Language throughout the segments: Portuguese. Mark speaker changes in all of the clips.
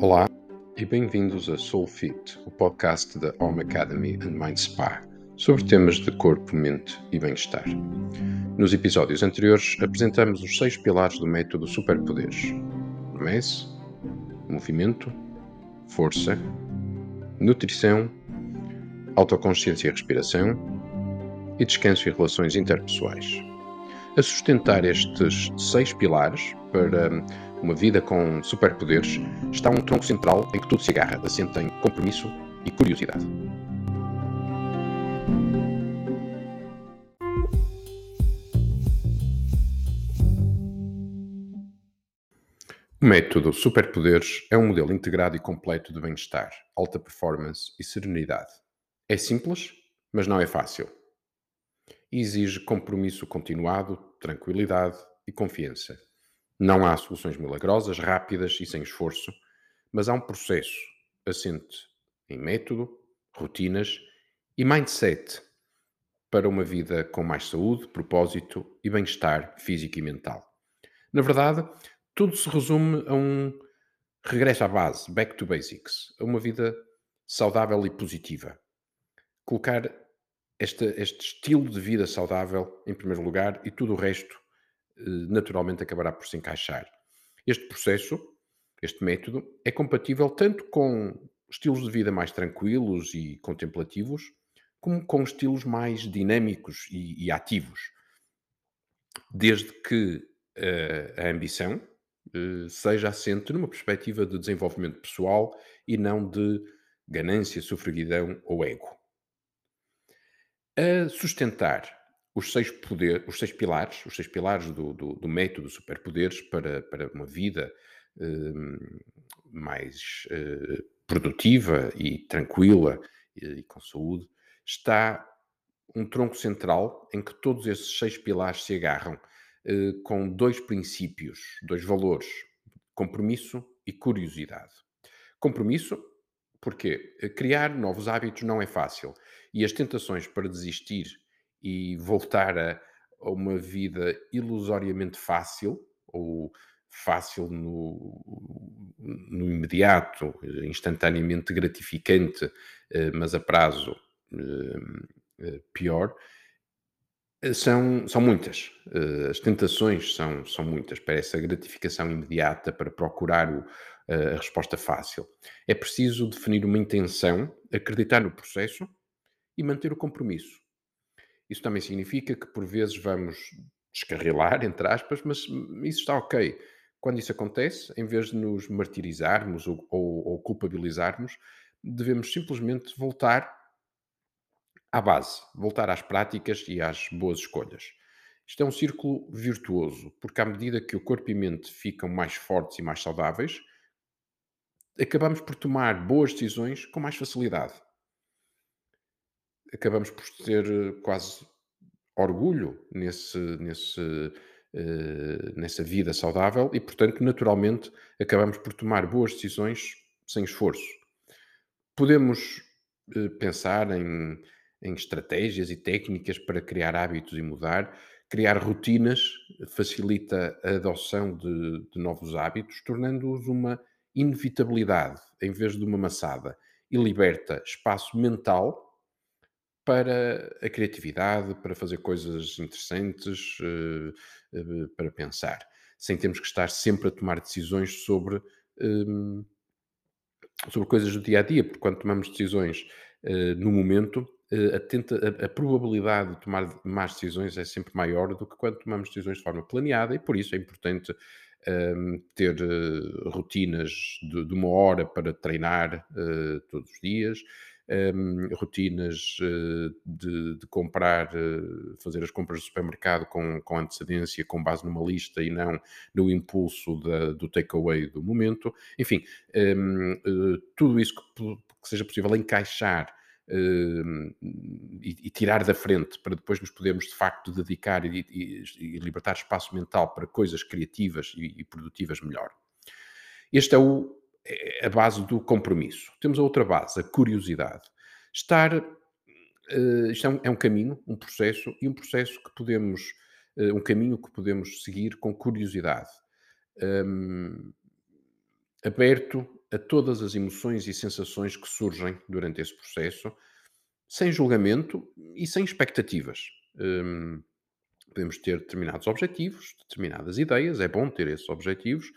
Speaker 1: Olá e bem-vindos a SoulFit, o podcast da Home Academy and Mind Spa, sobre temas de corpo, mente e bem-estar. Nos episódios anteriores apresentamos os seis pilares do método Superpoderes: MES, movimento, força, nutrição, autoconsciência e respiração e descanso e relações interpessoais. A sustentar estes seis pilares para uma vida com superpoderes está um tronco central em que tudo se agarra, assenta em compromisso e curiosidade. O método Superpoderes é um modelo integrado e completo de bem-estar, alta performance e serenidade. É simples, mas não é fácil. exige compromisso continuado, tranquilidade e confiança. Não há soluções milagrosas, rápidas e sem esforço, mas há um processo assente em método, rotinas e mindset para uma vida com mais saúde, propósito e bem-estar físico e mental. Na verdade, tudo se resume a um regresso à base, back to basics, a uma vida saudável e positiva. Colocar este, este estilo de vida saudável em primeiro lugar e tudo o resto naturalmente acabará por se encaixar. Este processo, este método, é compatível tanto com estilos de vida mais tranquilos e contemplativos, como com estilos mais dinâmicos e, e ativos. Desde que uh, a ambição uh, seja assente numa perspectiva de desenvolvimento pessoal e não de ganância, sofreguidão ou ego. A sustentar os seis, poder, os seis pilares, os seis pilares do, do, do método superpoderes para, para uma vida uh, mais uh, produtiva e tranquila e, e, com saúde, está um tronco central em que todos esses seis pilares se agarram uh, com dois princípios, dois valores: compromisso e curiosidade. Compromisso, porque criar novos hábitos não é fácil e as tentações para desistir e voltar a, a uma vida ilusoriamente fácil, ou fácil no, no imediato, instantaneamente gratificante, eh, mas a prazo eh, eh, pior, são, são muitas. As tentações são, são muitas para essa gratificação imediata, para procurar o, a resposta fácil. É preciso definir uma intenção, acreditar no processo e manter o compromisso. Isso também significa que por vezes vamos descarrilar, entre aspas, mas isso está ok. Quando isso acontece, em vez de nos martirizarmos ou, ou, ou culpabilizarmos, devemos simplesmente voltar à base, voltar às práticas e às boas escolhas. Isto é um círculo virtuoso, porque à medida que o corpo e mente ficam mais fortes e mais saudáveis, acabamos por tomar boas decisões com mais facilidade acabamos por ter eh, quase orgulho nesse, nesse, uh, nessa vida saudável e, portanto, naturalmente, acabamos por tomar boas decisões sem esforço. Podemos uh, pensar em, em estratégias e técnicas para criar hábitos e mudar. Criar rotinas facilita a adoção de, de novos hábitos, tornando-os uma inevitabilidade em vez de uma maçada e liberta espaço mental para a criatividade, para fazer coisas interessantes, uh, uh, para pensar, sem termos que estar sempre a tomar decisões sobre, um, sobre coisas do dia a dia, porque quando tomamos decisões uh, no momento, a, tenta, a, probabilidade de tomar más decisões é sempre maior do que quando tomamos decisões de forma planeada, e por isso é importante um, ter rotinas de, de, uma hora para treinar todos os dias um, rotinas uh, de, de, comprar, uh, fazer as compras do supermercado com, com antecedência, com base numa lista e não no impulso da, do takeaway do momento. Enfim, um, eh, tudo isso que, que, seja possível encaixar ehm, e, e, tirar da frente para depois nos podermos de facto dedicar e, e, e libertar espaço mental para coisas criativas e, produtivas melhor. Este é o, é a base do compromisso. Temos a outra base, a curiosidade. Estar. Uh, isto é um, é um, caminho, um processo, e um processo que podemos. Uh, um caminho que podemos seguir com curiosidade. Um, aberto a todas as emoções e sensações que surgem durante esse processo, sem julgamento e sem expectativas. Hum, podemos ter determinados objetivos, determinadas ideias, é bom ter esses objetivos,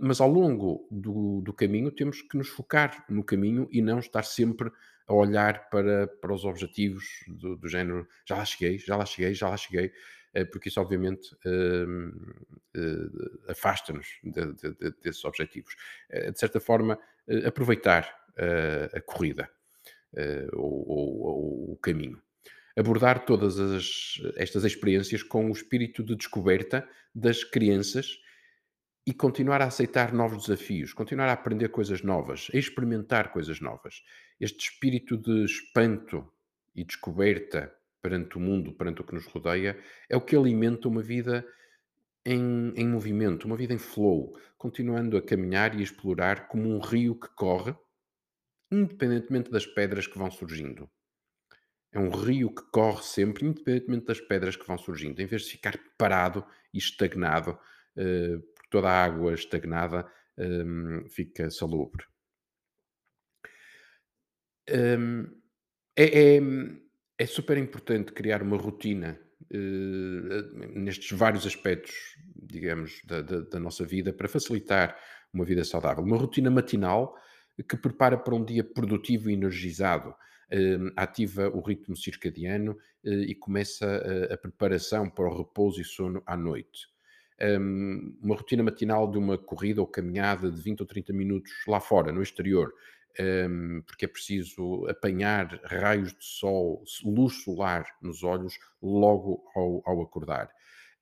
Speaker 1: mas ao longo do, do caminho temos que nos focar no caminho e não estar sempre a olhar para, para os objetivos do, do género já lá cheguei, já lá cheguei, já lá cheguei, eh, porque isso obviamente hum, eh, afasta-nos de, de, de, desses objetivos. de certa forma, aproveitar a corrida ou, ou, ou o caminho abordar todas as, estas experiências com o espírito de descoberta das crianças e continuar a aceitar novos desafios, continuar a aprender coisas novas, a experimentar coisas novas. Este espírito de espanto e descoberta perante o mundo, perante o que nos rodeia, é o que alimenta uma vida em, em movimento, uma vida em flow, continuando a caminhar e a explorar como um rio que corre, independentemente das pedras que vão surgindo. É um rio que corre sempre, independentemente das pedras que vão surgindo, em vez de ficar parado e estagnado, uh, toda a água estagnada um, fica salubre. Um, é, é, é, super importante criar uma rotina uh, nestes vários aspectos, digamos, da, da, da nossa vida para facilitar uma vida saudável. Uma rotina matinal que prepara para um dia produtivo e energizado Hum, ativa o ritmo circadiano eh, e começa a, a preparação para o repouso e sono à noite. Um, uma rotina matinal de uma corrida ou caminhada de 20 ou 30 minutos lá fora, no exterior, um, porque é preciso apanhar raios de sol, luz solar nos olhos logo ao, ao acordar.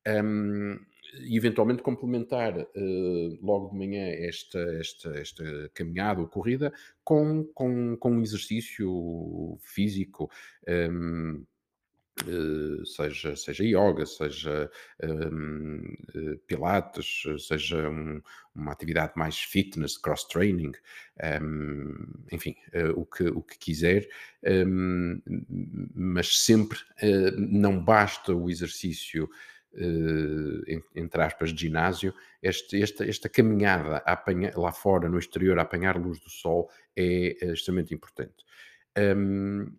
Speaker 1: Um, e eventualmente complementar uh, logo de manhã esta, esta, esta caminhada ou corrida com, com, com um exercício físico. Um, seja, seja yoga, seja um, uh, pilates, seja um, uma atividade mais fitness, cross-training, um, enfim, uh, o, que, o que quiser, mas sempre não basta o exercício uh, entre aspas, de ginásio, este, esta, esta caminhada lá fora, no exterior, a apanhar luz do sol, é, é extremamente importante. Um,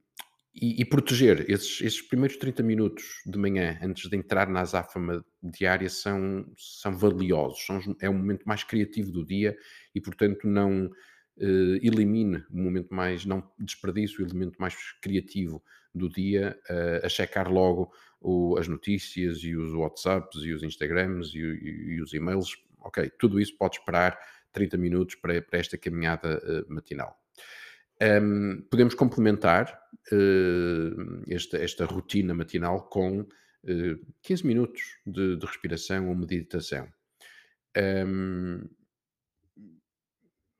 Speaker 1: e, e, proteger esses, esses, primeiros 30 minutos de manhã, antes de entrar na azáfama diária, são, são valiosos. São, é o momento mais criativo do dia e, portanto, não uh, elimine o momento mais, não desperdice o elemento mais criativo do dia uh, a checar logo o, as notícias e os WhatsApps e os Instagrams e, e, e, os e-mails. Ok, tudo isso pode esperar 30 minutos para, para esta caminhada uh, matinal. Um, podemos complementar uh, esta, esta, rotina matinal com uh, eh, 15 minutos de, de, respiração ou meditação. Um,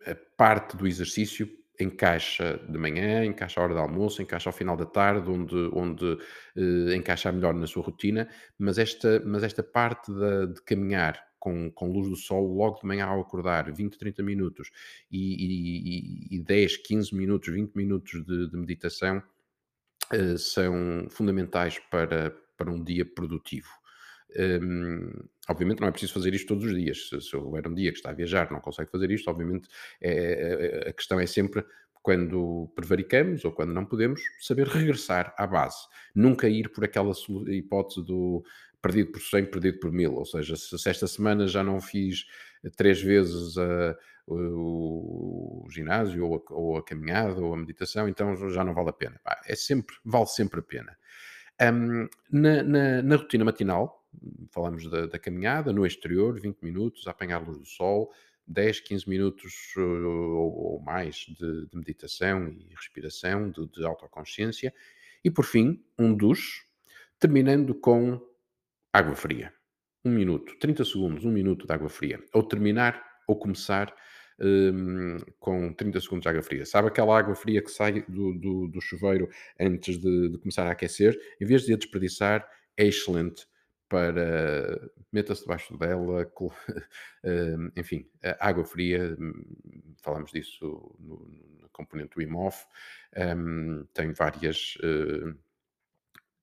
Speaker 1: a parte do exercício encaixa de manhã, encaixa a hora de almoço, encaixa ao final da tarde, onde, onde uh, encaixar melhor na sua rotina, mas esta, mas esta parte de, de caminhar com, com luz do sol logo de manhã ao acordar, 20, 30 minutos, e, e, e 10, 15 minutos, 20 minutos de, de meditação, uh, são fundamentais para, para um dia produtivo. Um, obviamente não é preciso fazer isto todos os dias. Se, se houver um dia que está a viajar não consegue fazer isto, obviamente é, é, é, a questão é sempre quando prevaricamos ou quando não podemos, saber regressar à base. Nunca ir por aquela hipótese do perdido por 100, perdido por mil. Ou seja, se, esta semana já não fiz três vezes a, o, o, ginásio ou a, ou a, caminhada ou a meditação, então já não vale a pena. É sempre, vale sempre a pena. Um, na, na, na rotina matinal, falamos da, da, caminhada no exterior, 20 minutos, a apanhar luz do sol, 10, 15 minutos uh, ou, ou mais de, de, meditação e respiração, de, de autoconsciência, e por fim, um duche, terminando com água fria. Um minuto, 30 segundos, um minuto de água fria. Ou terminar ou começar um, com 30 segundos de água fria. Sabe aquela água fria que sai do, do, do chuveiro antes de, de, começar a aquecer? Em vez de a desperdiçar, é excelente para meta-se debaixo dela, enfim, água fria, hum, falamos disso no, no componente do IMOF, um, tem várias uh,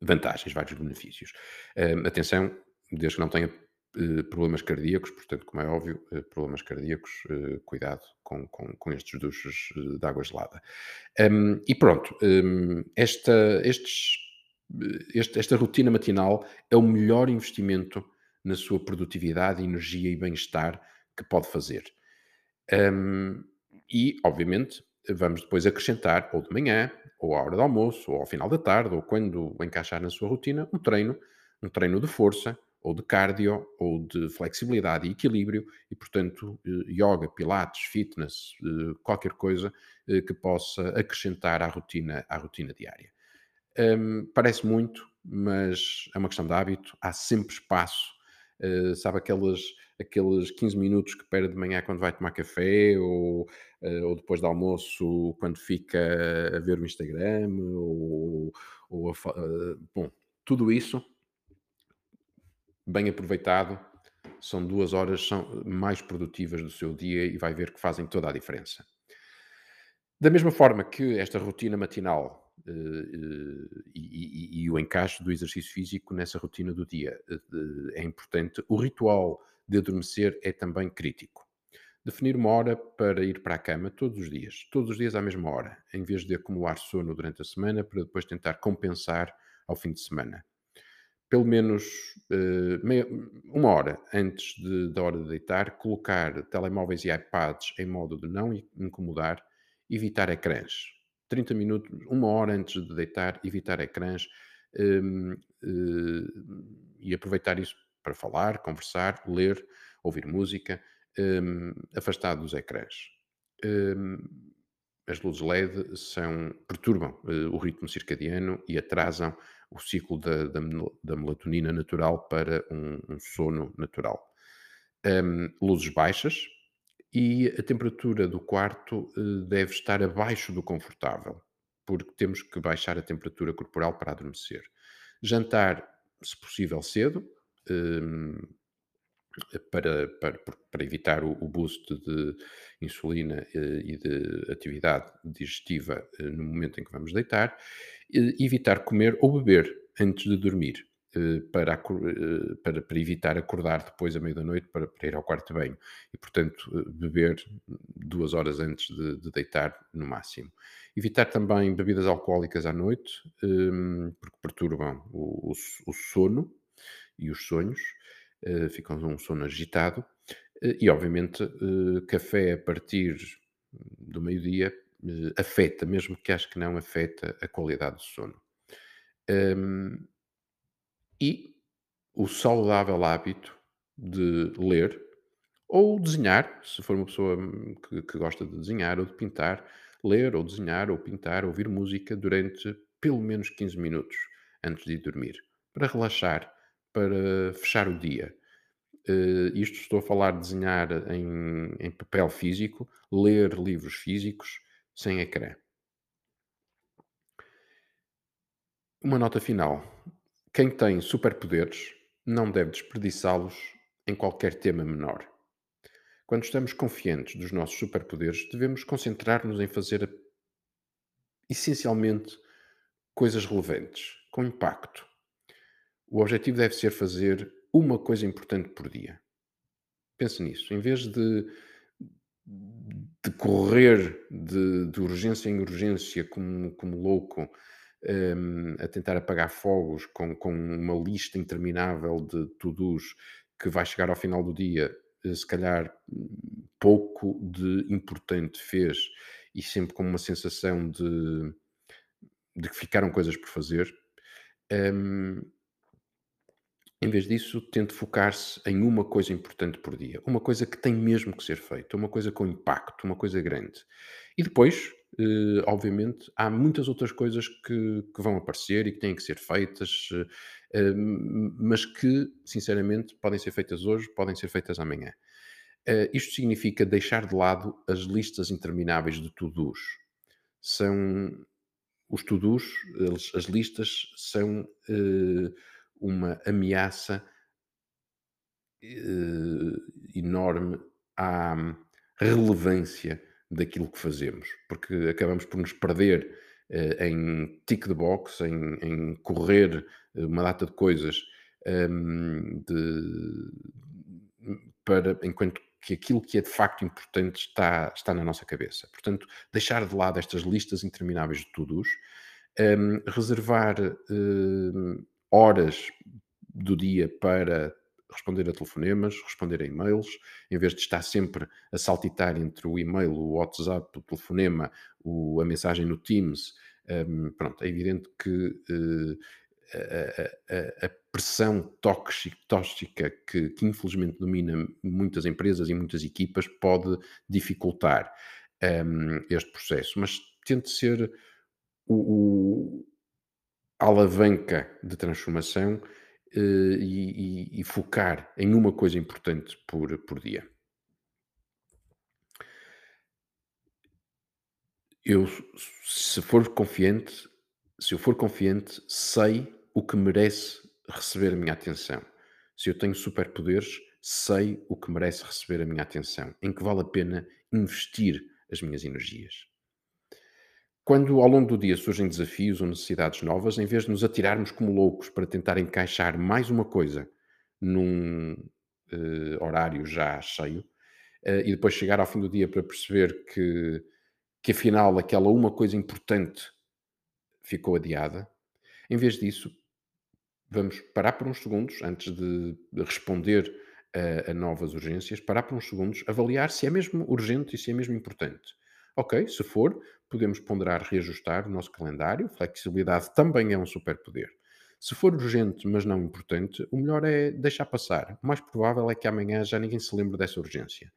Speaker 1: vantagens, vários benefícios. Um, atenção, desde que não tenha eh, problemas cardíacos, portanto, como é óbvio, eh, problemas cardíacos, eh, cuidado com, com, com estes duches de água gelada. Um, e pronto, um, esta, estes, este, esta rotina matinal é o melhor investimento na sua produtividade, energia e bem-estar que pode fazer. Um, e, obviamente, vamos depois acrescentar, ou de manhã, ou à hora do almoço, ou ao final da tarde, ou quando encaixar na sua rotina, um treino, um treino de força, ou de cardio, ou de flexibilidade e equilíbrio, e, portanto, eh, yoga, pilates, fitness, eh, qualquer coisa eh, que possa acrescentar à rotina, à rotina diária. Um, parece muito, mas é uma questão de hábito, há sempre espaço. Uh, sabe aqueles, aqueles 15 minutos que perde de manhã quando vai tomar café, ou, uh, ou depois do almoço quando fica a ver o Instagram, ou, ou a, uh, bom, tudo isso bem aproveitado, são duas horas são mais produtivas do seu dia e vai ver que fazem toda a diferença. Da mesma forma que esta rotina matinal uh, e, e, e, o encaixe do exercício físico nessa rotina do dia é importante, o ritual de adormecer é também crítico. Definir uma hora para ir para a cama todos os dias, todos os dias à mesma hora, em vez de acumular sono durante a semana para depois tentar compensar ao fim de semana pelo menos uh, meia, uma hora antes de, da hora de deitar, colocar telemóveis e iPads em modo de não incomodar, evitar ecrãs. 30 minutos, uma hora antes de deitar, evitar ecrãs um, uh, e aproveitar isso para falar, conversar, ler, ouvir música, um, afastado dos ecrãs. Um, as luzes LED são, perturbam uh, o ritmo circadiano e atrasam o ciclo da, da, da melatonina natural para um, um sono natural. Um, luzes baixas e a temperatura do quarto uh, deve estar abaixo do confortável, porque temos que baixar a temperatura corporal para adormecer. Jantar, se possível, cedo, para, para, para, evitar o, o, boost de insulina uh, e de atividade digestiva uh, no momento em que vamos deitar, evitar comer ou beber antes de dormir, eh, para, eh, para, para, evitar acordar depois à meia da noite para, ir ao quarto de banho. E, portanto, eh, beber duas horas antes de, de deitar, no máximo. Evitar também bebidas alcoólicas à noite, porque perturbam o, o, o sono e os sonhos, ficam um sono agitado. E, obviamente, café a partir do meio-dia uh, afeta, mesmo que acho que não afeta a qualidade do sono. Um, e o saudável hábito de ler ou desenhar, se for uma pessoa hum, que, que, gosta de desenhar ou de pintar, ler ou desenhar ou pintar, ouvir música durante pelo menos 15 minutos antes de ir dormir, para relaxar, para fechar o dia. Uh, isto estou a falar de desenhar em, em papel físico, ler livros físicos, sem ecrã. Uma nota final. Quem tem superpoderes não deve desperdiçá-los em qualquer tema menor. Quando estamos confiantes dos nossos superpoderes, devemos concentrar-nos em fazer essencialmente coisas relevantes, com impacto. O objetivo deve ser fazer uma coisa importante por dia. Pense nisso. Em vez de de correr de, de, urgência em urgência como, como louco um, a tentar apagar fogos com, com uma lista interminável de to-dos que vai chegar ao final do dia, eh, se calhar pouco de importante fez e sempre com uma sensação de, de que ficaram coisas por fazer. Um, em vez disso, tente focar-se em uma coisa importante por dia, uma coisa que tem mesmo que ser feita, uma coisa com impacto, uma coisa grande. E depois, eh, obviamente, há muitas outras coisas que, que, vão aparecer e que têm que ser feitas, eh, mas que, sinceramente, podem ser feitas hoje, podem ser feitas amanhã. Eh, isto significa deixar de lado as listas intermináveis de to-dos. São os to-dos, as listas são eh, uma ameaça uh, enorme à relevância daquilo que fazemos, porque acabamos por nos perder uh, em tick the box, em, em, correr uma data de coisas um, de, para, enquanto que aquilo que é de facto importante está, está na nossa cabeça. Portanto, deixar de lado estas listas intermináveis de todos, um, reservar um, horas do dia para responder a telefonemas, responder a e-mails, em vez de estar sempre a saltitar entre o e-mail, o WhatsApp, o telefonema, o, a mensagem no Teams. Um, pronto, é evidente que uh, a, a, a, pressão tóxica, tóxica que, que, infelizmente domina muitas empresas e muitas equipas pode dificultar um, este processo, mas tente ser o, o, alavanca de transformação uh, e, e, e, focar em uma coisa importante por, por dia. Eu, se for confiante, se eu for confiante, sei o que merece receber a minha atenção. Se eu tenho superpoderes, sei o que merece receber a minha atenção, em que vale a pena investir as minhas energias. Quando ao longo do dia surgem desafios ou necessidades novas, em vez de nos atirarmos como loucos para tentar encaixar mais uma coisa num uh, horário já cheio, uh, e depois chegar ao fim do dia para perceber que, que afinal aquela uma coisa importante ficou adiada, em vez disso, vamos parar por uns segundos antes de, responder a, a, novas urgências, parar por uns segundos, avaliar se é mesmo urgente e se é mesmo importante. Ok, se for, podemos ponderar reajustar o nosso calendário. Flexibilidade também é um superpoder. Se for urgente, mas não importante, o melhor é deixar passar. O mais provável é que amanhã já ninguém se lembre dessa urgência.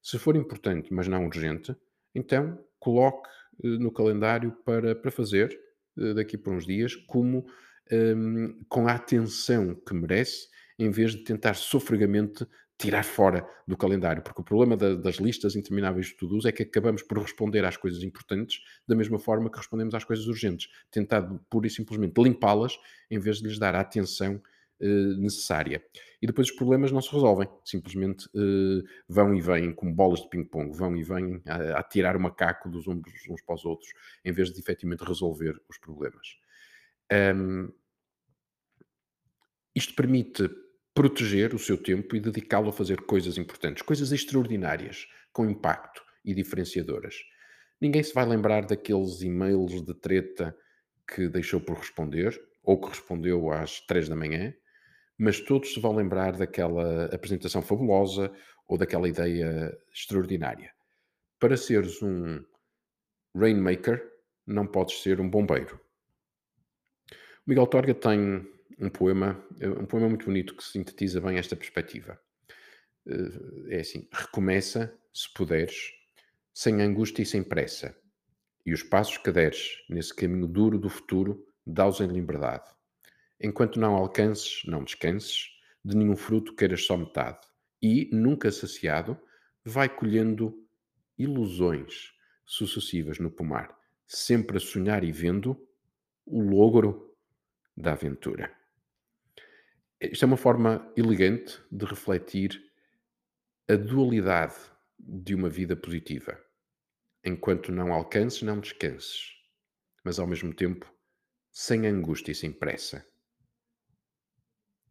Speaker 1: Se for importante, mas não urgente, então coloque eh, no calendário para, para fazer eh, daqui por uns dias, como um, com a atenção que merece, em vez de tentar sofregamente tirar fora do calendário, porque o problema da, das listas intermináveis de todos é que acabamos por responder às coisas importantes da mesma forma que respondemos às coisas urgentes, tentado pura e simplesmente limpá-las em vez de lhes dar a atenção uh, necessária. E depois os problemas não se resolvem, simplesmente uh, vão e vêm como bolas de ping-pong, vão e vêm a, a tirar o macaco dos ombros uns para os outros, em vez de efetivamente resolver os problemas. Um, isto permite proteger o seu tempo e dedicá-lo a fazer coisas importantes, coisas extraordinárias, com impacto e diferenciadoras. Ninguém se vai lembrar daqueles e-mails de treta que deixou por responder ou que respondeu às três da manhã, mas todos se vão lembrar daquela apresentação fabulosa ou daquela ideia extraordinária. Para seres um rainmaker, não podes ser um bombeiro. O Miguel Torga tem um poema, eh, um poema muito bonito que sintetiza bem esta perspectiva. Eh, é assim: recomeça, se puderes, sem angústia e sem pressa, e os passos que deres nesse caminho duro do futuro, dá-os em liberdade. Enquanto não alcances, não descanses, de nenhum fruto queiras só metade, e, nunca saciado, vai colhendo ilusões sucessivas no pomar, sempre a sonhar e vendo o logro da aventura. Isto é uma forma elegante de refletir a dualidade de uma vida positiva. Enquanto não alcances, não descanses, mas ao mesmo tempo sem angústia e sem pressa,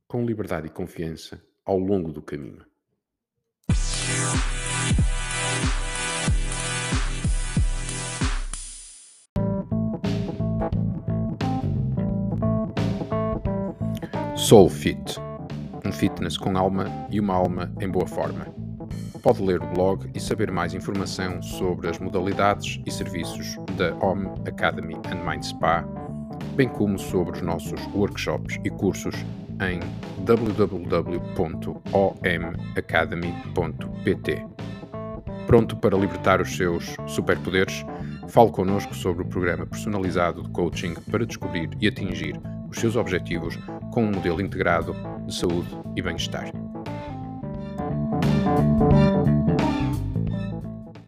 Speaker 1: com liberdade e confiança ao longo do caminho. Soul Fit, um fitness com alma e uma alma em boa forma. Pode ler o blog e saber mais informação sobre as modalidades e serviços da Home Academy and Mind Spa, bem como sobre os nossos workshops e cursos em www.omacademy.pt. Pronto para libertar os seus superpoderes? Fale connosco sobre o programa personalizado de coaching para descobrir e atingir os seus objetivos com um modelo integrado de saúde e bem-estar.